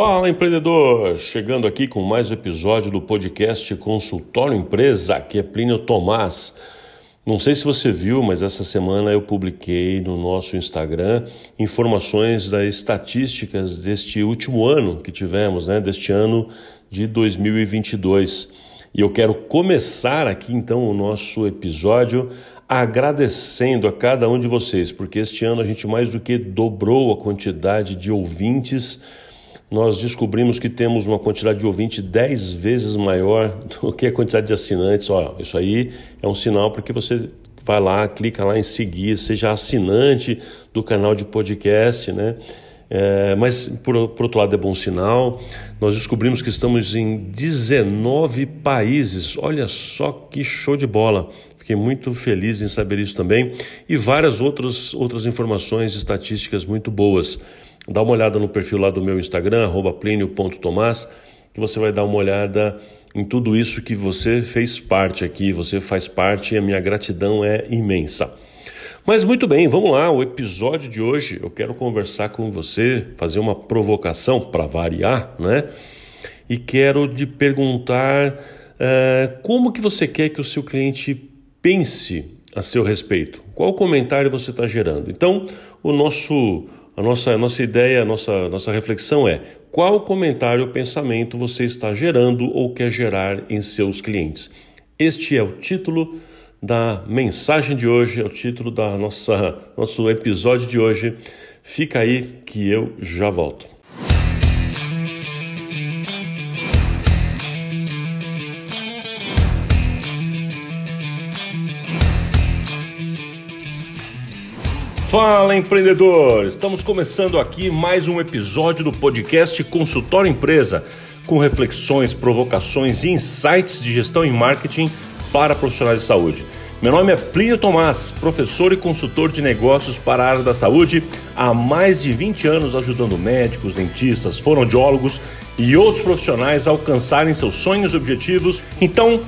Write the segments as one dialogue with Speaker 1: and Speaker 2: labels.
Speaker 1: Fala empreendedor! Chegando aqui com mais um episódio do podcast Consultório Empresa, aqui é Plínio Tomás. Não sei se você viu, mas essa semana eu publiquei no nosso Instagram informações das estatísticas deste último ano que tivemos, né, deste ano de 2022. E eu quero começar aqui então o nosso episódio agradecendo a cada um de vocês, porque este ano a gente mais do que dobrou a quantidade de ouvintes nós descobrimos que temos uma quantidade de ouvinte 10 vezes maior do que a quantidade de assinantes. Ó, isso aí é um sinal porque você vai lá, clica lá em seguir, seja assinante do canal de podcast, né? É, mas, por, por outro lado, é bom sinal. Nós descobrimos que estamos em 19 países. Olha só que show de bola! Fiquei muito feliz em saber isso também. E várias outras, outras informações estatísticas muito boas. Dá uma olhada no perfil lá do meu Instagram, plinio.tomás, que você vai dar uma olhada em tudo isso que você fez parte aqui, você faz parte e a minha gratidão é imensa. Mas muito bem, vamos lá. O episódio de hoje eu quero conversar com você, fazer uma provocação para variar, né? E quero lhe perguntar uh, como que você quer que o seu cliente pense a seu respeito. Qual comentário você está gerando? Então, o nosso a nossa, a nossa ideia, a nossa, nossa reflexão é qual comentário ou pensamento você está gerando ou quer gerar em seus clientes. Este é o título da mensagem de hoje, é o título da nossa nosso episódio de hoje. Fica aí que eu já volto. Fala empreendedor! Estamos começando aqui mais um episódio do podcast Consultório Empresa, com reflexões, provocações e insights de gestão e marketing para profissionais de saúde. Meu nome é Plínio Tomás, professor e consultor de negócios para a área da saúde, há mais de 20 anos ajudando médicos, dentistas, fonoaudiólogos e outros profissionais a alcançarem seus sonhos e objetivos. Então,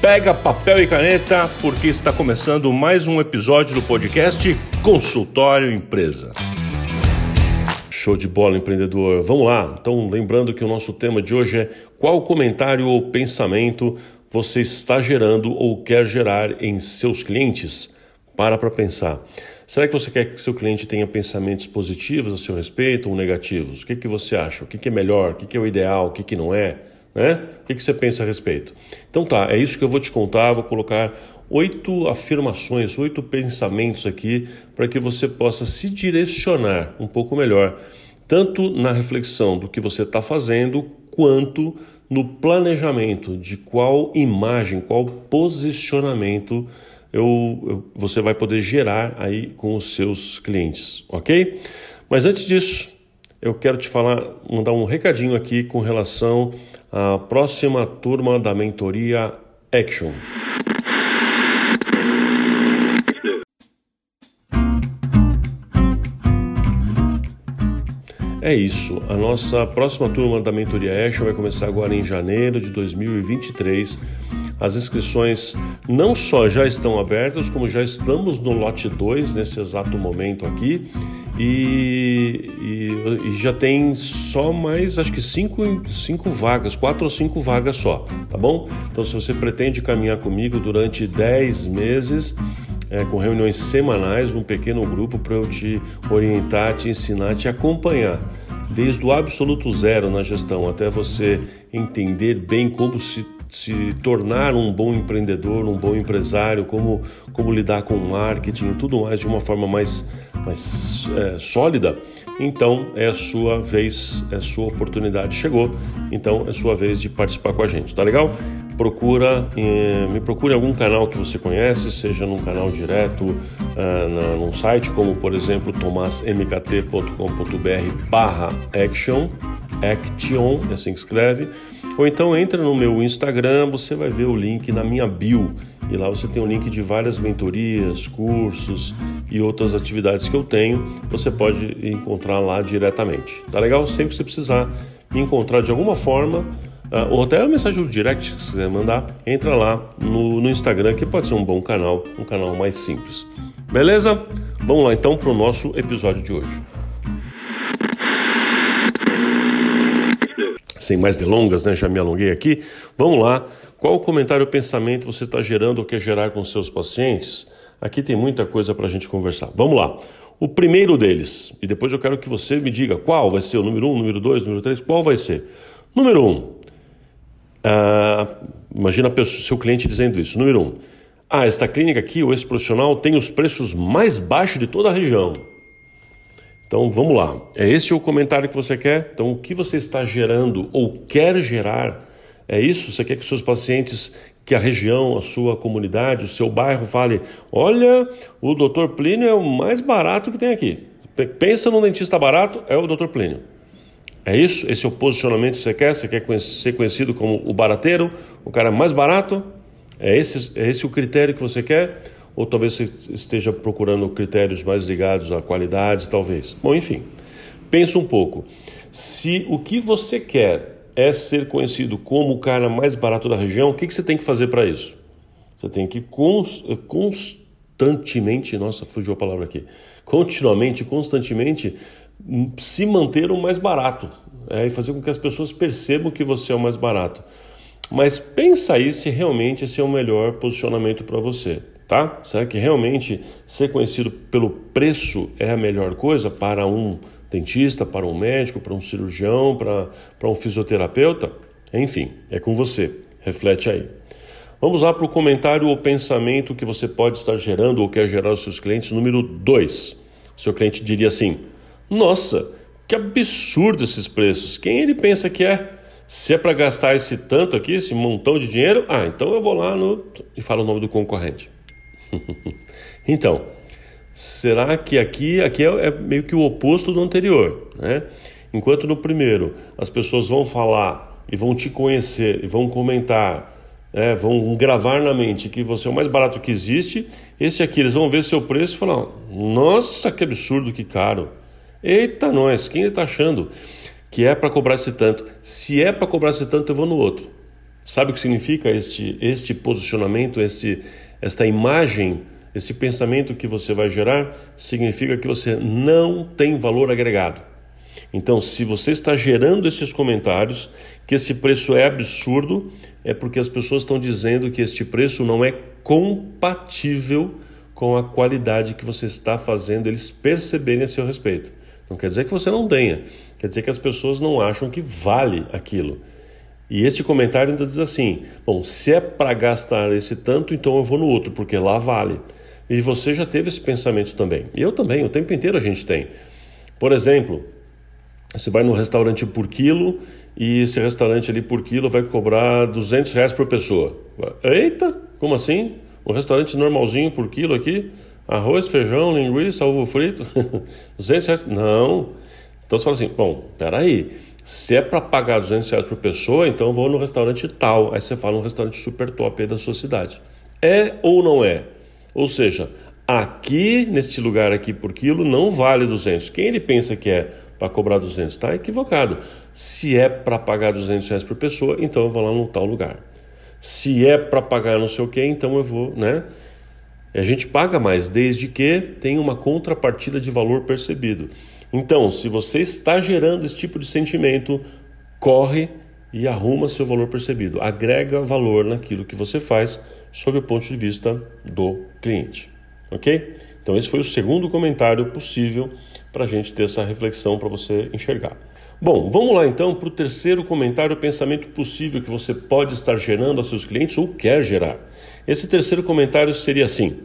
Speaker 1: Pega papel e caneta, porque está começando mais um episódio do podcast Consultório Empresa. Show de bola, empreendedor. Vamos lá. Então, lembrando que o nosso tema de hoje é qual comentário ou pensamento você está gerando ou quer gerar em seus clientes? Para para pensar. Será que você quer que seu cliente tenha pensamentos positivos a seu respeito ou negativos? O que, que você acha? O que, que é melhor? O que, que é o ideal? O que, que não é? Né? O que, que você pensa a respeito? Então tá, é isso que eu vou te contar. Vou colocar oito afirmações, oito pensamentos aqui para que você possa se direcionar um pouco melhor, tanto na reflexão do que você está fazendo, quanto no planejamento de qual imagem, qual posicionamento eu, eu, você vai poder gerar aí com os seus clientes, ok? Mas antes disso, eu quero te falar, mandar um recadinho aqui com relação a próxima turma da mentoria Action. É isso. A nossa próxima turma da mentoria Action vai começar agora em janeiro de 2023. As inscrições não só já estão abertas, como já estamos no lote 2 nesse exato momento aqui. E, e, e, já tem só mais, acho que cinco, cinco vagas, quatro ou cinco vagas só, tá bom? Então, se você pretende caminhar comigo durante 10 meses, é, com reuniões semanais num pequeno grupo para eu te orientar, te ensinar, te acompanhar, desde o absoluto zero na gestão até você entender bem como se se tornar um bom empreendedor, um bom empresário, como, como lidar com marketing e tudo mais de uma forma mais, mais é, sólida, então é a sua vez, é a sua oportunidade chegou, então é a sua vez de participar com a gente, tá legal? Procura, eh, me procure algum canal que você conhece, seja num canal direto, uh, na, num site como por exemplo tomasmkt.com.br barra action, action, é assim que escreve, ou então entra no meu Instagram, você vai ver o link na minha bio e lá você tem um link de várias mentorias, cursos e outras atividades que eu tenho. Você pode encontrar lá diretamente. Tá legal? Sempre que você precisar me encontrar de alguma forma, uh, ou até a mensagem do direct você quiser mandar, entra lá no, no Instagram, que pode ser um bom canal, um canal mais simples. Beleza? Vamos lá então para o nosso episódio de hoje. Sem mais delongas, né? Já me alonguei aqui. Vamos lá. Qual comentário ou pensamento você está gerando ou quer gerar com seus pacientes? Aqui tem muita coisa para a gente conversar. Vamos lá. O primeiro deles, e depois eu quero que você me diga qual vai ser o número um, número dois, número três, qual vai ser. Número um, ah, imagina o seu cliente dizendo isso. Número um, ah, esta clínica aqui, ou esse profissional, tem os preços mais baixos de toda a região. Então vamos lá. É esse o comentário que você quer? Então o que você está gerando ou quer gerar? É isso? Você quer que seus pacientes, que a região, a sua comunidade, o seu bairro fale: olha, o Dr. Plínio é o mais barato que tem aqui. Pensa num dentista barato, é o Dr. Plínio. É isso? Esse é o posicionamento que você quer? Você quer ser conhecido como o barateiro, o cara mais barato? É esse, é esse o critério que você quer? Ou talvez você esteja procurando critérios mais ligados à qualidade, talvez. Bom, enfim, pensa um pouco. Se o que você quer é ser conhecido como o cara mais barato da região, o que, que você tem que fazer para isso? Você tem que constantemente, nossa, fugiu a palavra aqui, continuamente, constantemente se manter o mais barato é, e fazer com que as pessoas percebam que você é o mais barato. Mas pensa aí se realmente esse é o melhor posicionamento para você tá? Será que realmente ser conhecido pelo preço é a melhor coisa para um dentista, para um médico, para um cirurgião, para, para um fisioterapeuta? Enfim, é com você. Reflete aí. Vamos lá para o comentário ou pensamento que você pode estar gerando ou quer gerar aos seus clientes. Número 2. Seu cliente diria assim: Nossa, que absurdo esses preços. Quem ele pensa que é? Se é para gastar esse tanto aqui, esse montão de dinheiro, ah, então eu vou lá no. e falo o nome do concorrente. então, será que aqui, aqui é, é, meio que o oposto do anterior, né? Enquanto no primeiro as pessoas vão falar e vão te conhecer e vão comentar, né? vão gravar na mente que você é o mais barato que existe, esse aqui eles vão ver seu preço e falar: Nossa, que absurdo, que caro! Eita, nós, quem está achando que é para cobrar esse tanto? Se é para cobrar esse tanto, eu vou no outro. Sabe o que significa este, este posicionamento, este, esta imagem, esse pensamento que você vai gerar, significa que você não tem valor agregado. Então, se você está gerando esses comentários, que esse preço é absurdo, é porque as pessoas estão dizendo que este preço não é compatível com a qualidade que você está fazendo eles perceberem a seu respeito. Não quer dizer que você não tenha, quer dizer que as pessoas não acham que vale aquilo. E este comentário ainda diz assim: bom, se é para gastar esse tanto, então eu vou no outro, porque lá vale. E você já teve esse pensamento também. E eu também, o tempo inteiro a gente tem. Por exemplo, você vai num restaurante por quilo e esse restaurante ali por quilo vai cobrar 200 reais por pessoa. Eita, como assim? Um restaurante normalzinho por quilo aqui? Arroz, feijão, linguiça, ovo frito? 200 reais? Não. Então você fala assim, bom, peraí. Se é para pagar 200 reais por pessoa, então vou no restaurante tal. Aí você fala um restaurante super top aí da sua cidade. É ou não é? Ou seja, aqui, neste lugar aqui por quilo, não vale 200. Quem ele pensa que é para cobrar 200 está equivocado. Se é para pagar 200 reais por pessoa, então eu vou lá no tal lugar. Se é para pagar não sei o que, então eu vou, né? A gente paga mais, desde que tenha uma contrapartida de valor percebido. Então, se você está gerando esse tipo de sentimento, corre e arruma seu valor percebido. Agrega valor naquilo que você faz sob o ponto de vista do cliente. Ok? Então, esse foi o segundo comentário possível para a gente ter essa reflexão para você enxergar. Bom, vamos lá então para o terceiro comentário, pensamento possível que você pode estar gerando a seus clientes ou quer gerar. Esse terceiro comentário seria assim: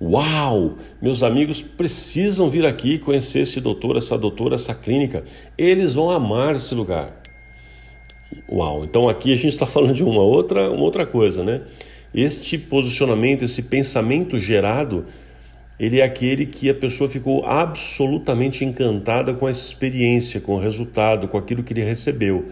Speaker 1: Uau! Meus amigos precisam vir aqui conhecer esse doutor, essa doutora, essa clínica. Eles vão amar esse lugar. Uau! Então aqui a gente está falando de uma outra, uma outra coisa, né? Este posicionamento, esse pensamento gerado, ele é aquele que a pessoa ficou absolutamente encantada com a experiência, com o resultado, com aquilo que ele recebeu.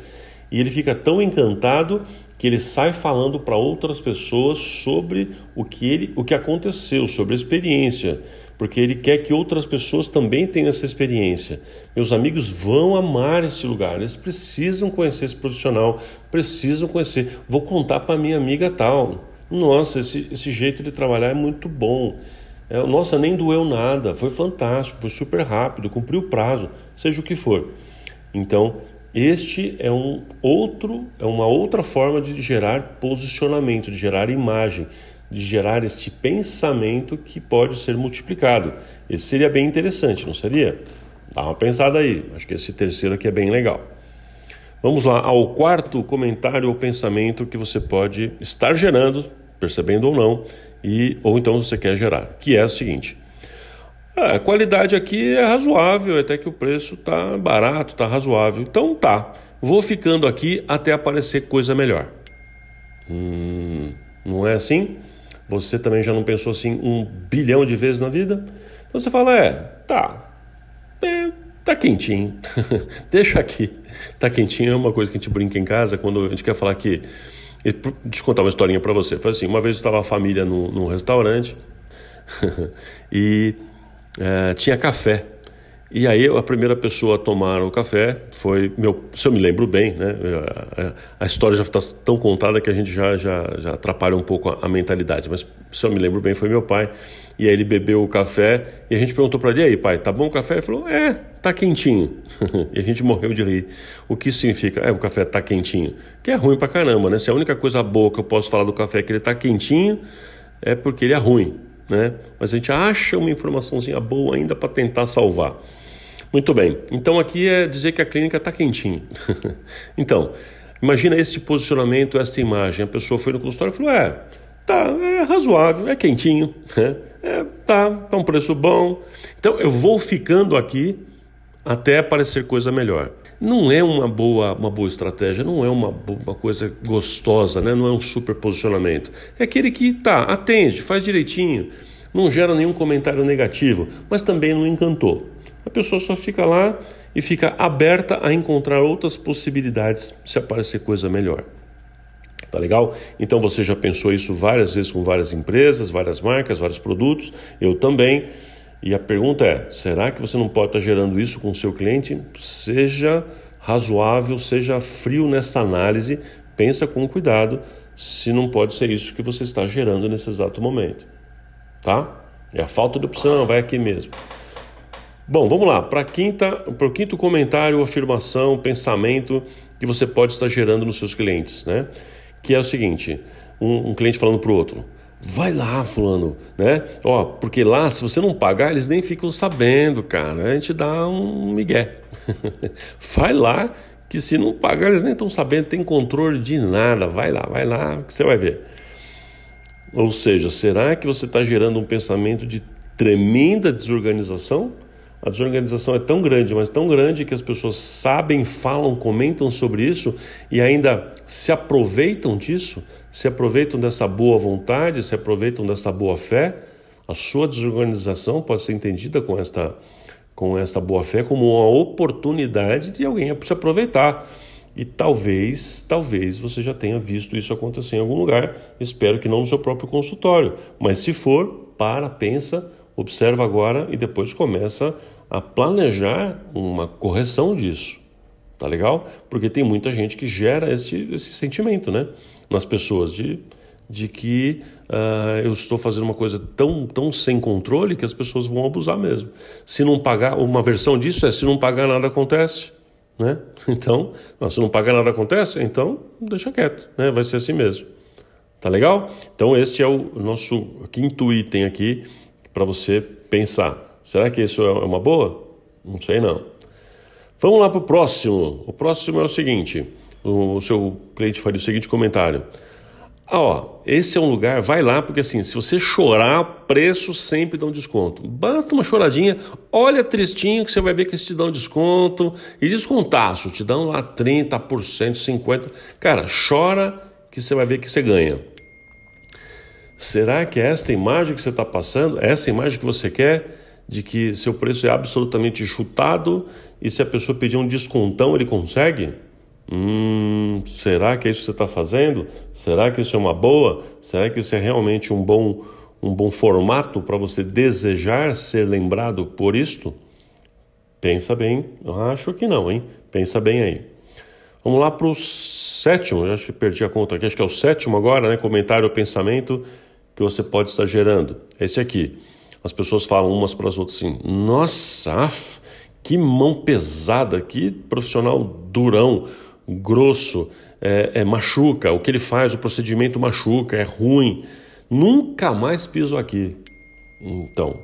Speaker 1: E ele fica tão encantado que ele sai falando para outras pessoas sobre o que ele, o que aconteceu, sobre a experiência, porque ele quer que outras pessoas também tenham essa experiência. Meus amigos vão amar esse lugar, eles precisam conhecer esse profissional, precisam conhecer. Vou contar para minha amiga tal. Nossa, esse, esse jeito de trabalhar é muito bom. É, nossa, nem doeu nada, foi fantástico, foi super rápido, cumpriu o prazo, seja o que for. Então, Este é um outro, é uma outra forma de gerar posicionamento, de gerar imagem, de gerar este pensamento que pode ser multiplicado. Esse seria bem interessante, não seria? Dá uma pensada aí. Acho que esse terceiro aqui é bem legal. Vamos lá ao quarto comentário ou pensamento que você pode estar gerando, percebendo ou não, e ou então você quer gerar, que é o seguinte: a qualidade aqui é razoável, até que o preço tá barato, tá razoável. Então tá, vou ficando aqui até aparecer coisa melhor. Hum, não é assim? Você também já não pensou assim um bilhão de vezes na vida? Então você fala, é, tá, é, tá quentinho, deixa aqui. Tá quentinho é uma coisa que a gente brinca em casa quando a gente quer falar que. Deixa eu contar uma historinha para você. Foi assim: uma vez estava a família num, num restaurante e é, tinha café. E aí a primeira pessoa a tomar o café foi meu, se eu me lembro bem, né? A história já está tão contada que a gente já, já, já atrapalha um pouco a, a, mentalidade. Mas se eu me lembro bem, foi meu pai. E aí ele bebeu o café e a gente perguntou para ele: "E aí, pai, tá bom o café?" Ele falou: "É, tá quentinho". e a gente morreu de rir. O que significa? É, o café tá quentinho. Que é ruim pra caramba, né? Se a única coisa boa que eu posso falar do café é que ele tá quentinho, é porque ele é ruim, né? Mas a gente acha uma informaçãozinha boa ainda para tentar salvar. Muito bem. Então aqui é dizer que a clínica está quentinha. então, imagina este posicionamento, esta imagem. A pessoa foi no consultório e falou: é, tá, é razoável, é quentinho, né? é, tá, tá um preço bom. Então eu vou ficando aqui até aparecer coisa melhor. Não é uma boa, uma boa estratégia, não é uma, uma coisa gostosa, né? não é um super posicionamento. É aquele que tá, atende, faz direitinho, não gera nenhum comentário negativo, mas também não encantou. A pessoa só fica lá e fica aberta a encontrar outras possibilidades se aparecer coisa melhor. Tá legal? Então você já pensou isso várias vezes com várias empresas, várias marcas, vários produtos, eu também. E a pergunta é: será que você não pode estar gerando isso com o seu cliente? Seja razoável, seja frio nessa análise, pensa com cuidado se não pode ser isso que você está gerando nesse exato momento. Tá? É a falta de opção, vai aqui mesmo. Bom, vamos lá. Para o quinto comentário, afirmação, pensamento que você pode estar gerando nos seus clientes, né? Que é o seguinte: um, um cliente falando para o outro. Vai lá, fulano, né? Ó, porque lá, se você não pagar, eles nem ficam sabendo, cara. A gente dá um migué. vai lá, que se não pagar, eles nem estão sabendo, tem controle de nada. Vai lá, vai lá, que você vai ver. Ou seja, será que você está gerando um pensamento de tremenda desorganização? A desorganização é tão grande, mas tão grande que as pessoas sabem, falam, comentam sobre isso e ainda se aproveitam disso, se aproveitam dessa boa vontade, se aproveitam dessa boa fé. A sua desorganização pode ser entendida com esta, com esta boa fé como uma oportunidade de alguém se aproveitar. E talvez, talvez você já tenha visto isso acontecer em algum lugar. Espero que não no seu próprio consultório. Mas se for, para, pensa, observa agora e depois começa a planejar uma correção disso. Tá legal? Porque tem muita gente que gera esse, esse sentimento, né? Nas pessoas de, de que uh, eu estou fazendo uma coisa tão, tão sem controle que as pessoas vão abusar mesmo. Se não pagar, uma versão disso é se não pagar nada acontece, né? Então, se não pagar nada acontece, então deixa quieto, né? Vai ser assim mesmo. Tá legal? Então este é o nosso quinto item aqui para você pensar. Será que isso é uma boa? Não sei não. Vamos lá para o próximo. O próximo é o seguinte: o seu cliente faria o seguinte comentário. Ah, ó, esse é um lugar, vai lá, porque assim, se você chorar, preço sempre dá um desconto. Basta uma choradinha, olha tristinho que você vai ver que eles te dão desconto. E descontaço, te dão lá 30%, 50%. Cara, chora que você vai ver que você ganha. Será que é esta imagem que você está passando, é essa imagem que você quer? De que seu preço é absolutamente chutado e se a pessoa pedir um descontão ele consegue? Hum, será que é isso que você está fazendo? Será que isso é uma boa? Será que isso é realmente um bom, um bom formato para você desejar ser lembrado por isto? Pensa bem, eu acho que não, hein? Pensa bem aí. Vamos lá para o sétimo, acho que perdi a conta aqui, acho que é o sétimo agora, né? Comentário ou pensamento que você pode estar gerando. Esse aqui as pessoas falam umas para as outras assim: Nossa, Que mão pesada, que profissional durão, grosso, é, é, machuca, o que ele faz, o procedimento machuca, é ruim. Nunca mais piso aqui. Então,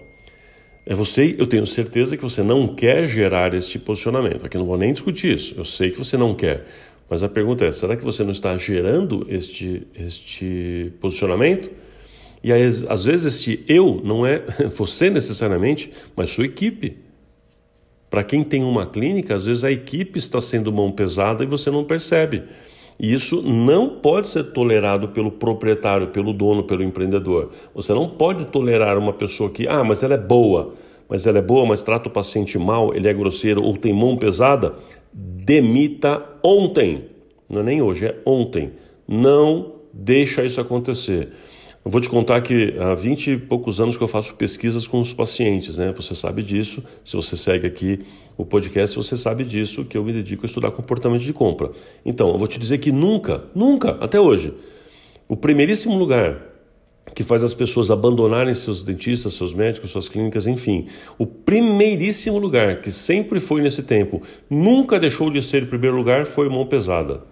Speaker 1: é você, eu tenho certeza que você não quer gerar este posicionamento. Aqui não vou nem discutir isso. Eu sei que você não quer. Mas a pergunta é: será que você não está gerando este, este posicionamento? E aí, às vezes este eu não é você necessariamente, mas sua equipe. Para quem tem uma clínica, às vezes a equipe está sendo mão pesada e você não percebe. E isso não pode ser tolerado pelo proprietário, pelo dono, pelo empreendedor. Você não pode tolerar uma pessoa que, ah, mas ela é boa, mas ela é boa, mas trata o paciente mal, ele é grosseiro ou tem mão pesada. Demita ontem. Não é nem hoje, é ontem. Não deixa isso acontecer. Eu vou te contar que há 20 e poucos anos que eu faço pesquisas com os pacientes, né? Você sabe disso. Se você segue aqui o podcast, você sabe disso, que eu me dedico a estudar comportamento de compra. Então, eu vou te dizer que nunca, nunca, até hoje, o primeiríssimo lugar que faz as pessoas abandonarem seus dentistas, seus médicos, suas clínicas, enfim. O primeiríssimo lugar que sempre foi nesse tempo, nunca deixou de ser o primeiro lugar, foi mão pesada.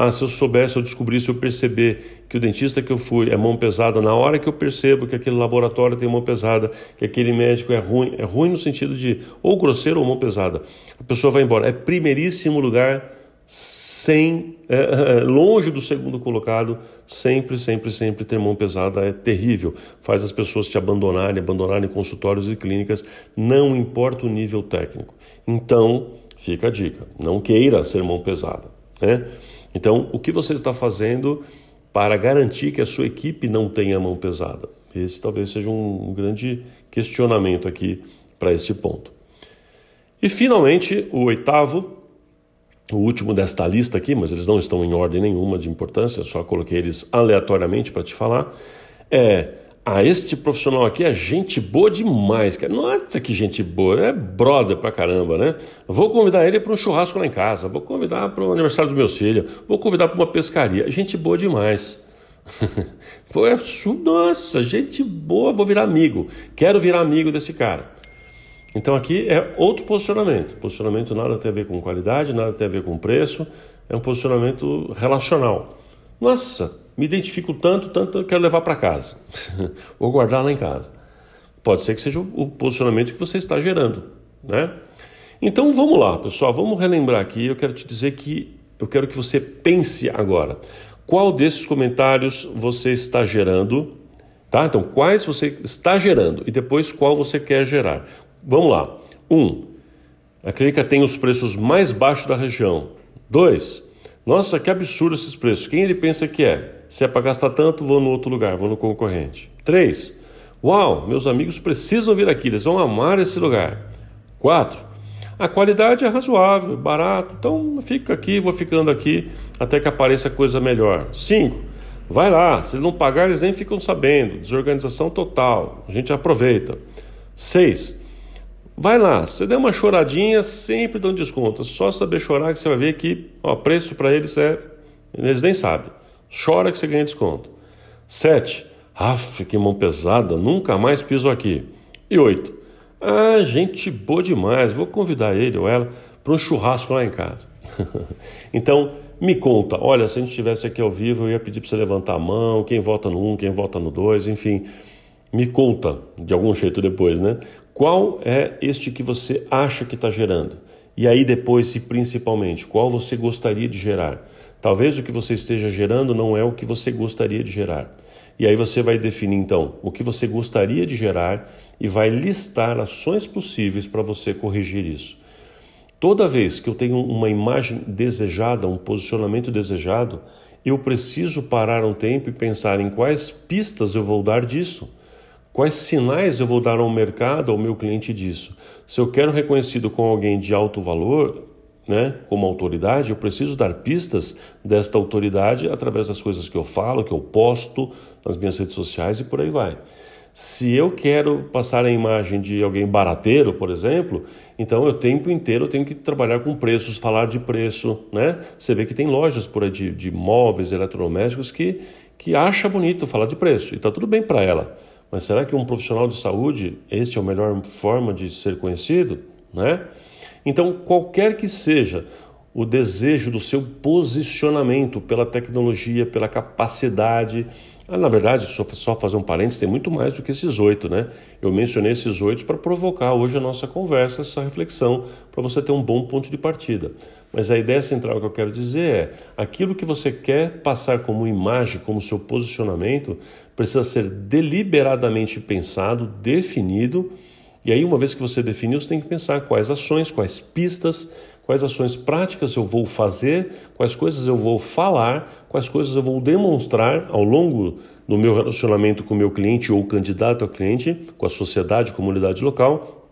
Speaker 1: Ah, se eu soubesse, eu descobrisse, eu perceber que o dentista que eu fui é mão pesada, na hora que eu percebo que aquele laboratório tem mão pesada, que aquele médico é ruim, é ruim no sentido de ou grosseiro ou mão pesada, a pessoa vai embora. É primeiríssimo lugar, sem é, é, longe do segundo colocado, sempre, sempre, sempre ter mão pesada é terrível. Faz as pessoas te abandonarem, abandonarem consultórios e clínicas, não importa o nível técnico. Então, fica a dica: não queira ser mão pesada, né? Então, o que você está fazendo para garantir que a sua equipe não tenha mão pesada? Esse talvez seja um, grande questionamento aqui para este ponto. E finalmente, o oitavo, o último desta lista aqui, mas eles não estão em ordem nenhuma de importância, só coloquei eles aleatoriamente para te falar, é ah, este profissional aqui é gente boa demais, cara. Nossa, que gente boa, é brother pra caramba, né? Vou convidar ele para um churrasco lá em casa, vou convidar para o aniversário dos meus filhos, vou convidar para uma pescaria. Gente boa demais. É, nossa, gente boa, vou virar amigo. Quero virar amigo desse cara. Então aqui é outro posicionamento. Posicionamento nada tem a ver com qualidade, nada tem a ver com preço, é um posicionamento relacional. Nossa, me identifico tanto, tanto, eu quero levar para casa. Vou guardar lá em casa. Pode ser que seja o posicionamento que você está gerando, né? Então vamos lá, pessoal, vamos relembrar aqui. Eu quero te dizer que eu quero que você pense agora. Qual desses comentários você está gerando? Tá? Então, quais você está gerando e depois qual você quer gerar. Vamos lá. Um, a clínica tem os preços mais baixos da região. Dois, nossa, que absurdo esses preços. Quem ele pensa que é? Se é para gastar tanto, vou no outro lugar, vou no concorrente. 3. Uau, meus amigos precisam vir aqui, eles vão amar esse lugar. 4. A qualidade é razoável, barato, então fica aqui, vou ficando aqui até que apareça coisa melhor. 5. Vai lá, se não pagar, eles nem ficam sabendo. Desorganização total, a gente aproveita. 6. Vai lá, você der uma choradinha, sempre dão desconto. É só saber chorar que você vai ver que o preço para eles é. Eles nem sabem. Chora que você ganha desconto. 7. Aff, que mão pesada, nunca mais piso aqui. E 8. Ah, gente boa demais, vou convidar ele ou ela para um churrasco lá em casa. então, me conta, olha, se a gente estivesse aqui ao vivo, eu ia pedir para você levantar a mão, quem vota no 1, um, quem vota no 2, enfim. Me conta, de algum jeito depois, né? Qual é este que você acha que está gerando? E aí depois, se principalmente, qual você gostaria de gerar? Talvez o que você esteja gerando não é o que você gostaria de gerar. E aí você vai definir então o que você gostaria de gerar e vai listar ações possíveis para você corrigir isso. Toda vez que eu tenho uma imagem desejada, um posicionamento desejado, eu preciso parar um tempo e pensar em quais pistas eu vou dar disso. Quais sinais eu vou dar ao mercado, ao meu cliente disso? Se eu quero reconhecido como alguém de alto valor, né, como autoridade, eu preciso dar pistas desta autoridade através das coisas que eu falo, que eu posto nas minhas redes sociais e por aí vai. Se eu quero passar a imagem de alguém barateiro, por exemplo, então eu o tempo inteiro eu tenho que trabalhar com preços, falar de preço, né? Você vê que tem lojas por aí de, de móveis, eletrodomésticos que, que acha bonito falar de preço e está tudo bem para ela. Mas será que um profissional de saúde, este é a melhor forma de ser conhecido? Né? Então, qualquer que seja o desejo do seu posicionamento pela tecnologia, pela capacidade. Ah, na verdade, só, só fazer um parênteses, tem muito mais do que esses oito, né? Eu mencionei esses oito para provocar hoje a nossa conversa, essa reflexão, para você ter um bom ponto de partida. Mas a ideia central que eu quero dizer é: aquilo que você quer passar como imagem, como seu posicionamento, precisa ser deliberadamente pensado, definido. E aí, uma vez que você definiu, você tem que pensar quais ações, quais pistas, quais ações práticas eu vou fazer, quais coisas eu vou falar, quais coisas eu vou demonstrar ao longo do meu relacionamento com o meu cliente ou candidato a cliente, com a sociedade, comunidade local,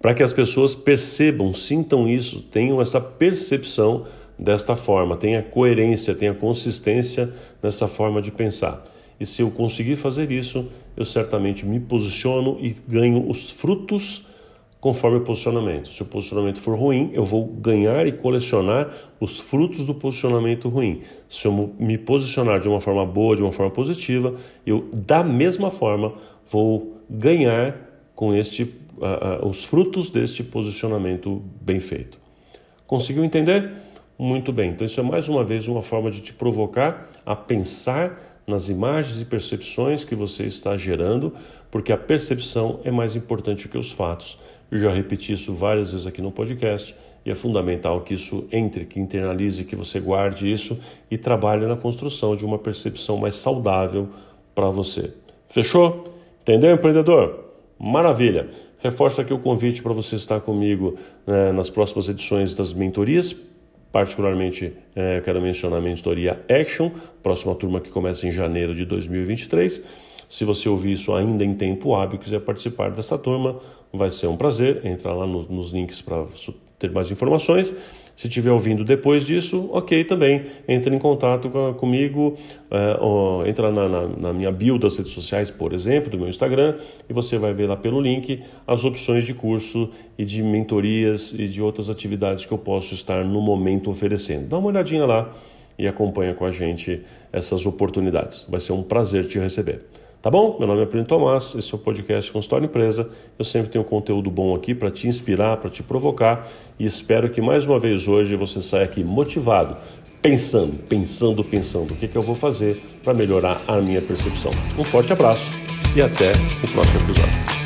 Speaker 1: para que as pessoas percebam, sintam isso, tenham essa percepção desta forma, tenha coerência, tenha consistência nessa forma de pensar. E se eu conseguir fazer isso, eu certamente me posiciono e ganho os frutos conforme o posicionamento. Se o posicionamento for ruim, eu vou ganhar e colecionar os frutos do posicionamento ruim. Se eu me posicionar de uma forma boa, de uma forma positiva, eu da mesma forma vou ganhar com este uh, uh, os frutos deste posicionamento bem feito. Conseguiu entender? Muito bem. Então isso é mais uma vez uma forma de te provocar a pensar nas imagens e percepções que você está gerando, porque a percepção é mais importante que os fatos. Eu já repeti isso várias vezes aqui no podcast e é fundamental que isso entre, que internalize, que você guarde isso e trabalhe na construção de uma percepção mais saudável para você. Fechou? Entendeu, empreendedor? Maravilha! Reforço aqui o convite para você estar comigo né, nas próximas edições das mentorias. Particularmente, é, quero mencionar a mentoria Action, próxima turma que começa em janeiro de 2023. Se você ouvir isso ainda em tempo hábil e quiser participar dessa turma, vai ser um prazer. Entra lá nos, nos links para ter mais informações. Se estiver ouvindo depois disso, ok também. Entre em contato comigo, é, entra na, na, na, minha bio das redes sociais, por exemplo, do meu Instagram, e você vai ver lá pelo link as opções de curso e de mentorias e de outras atividades que eu posso estar no momento oferecendo. Dá uma olhadinha lá e acompanha com a gente essas oportunidades. Vai ser um prazer te receber. Tá bom? Meu nome é Plínio Tomás, esse é o podcast Consultório Empresa. Eu sempre tenho conteúdo bom aqui para te inspirar, para te provocar e espero que mais uma vez hoje você saia aqui motivado, pensando, pensando, pensando o que, que eu vou fazer para melhorar a minha percepção. Um forte abraço e até o próximo episódio.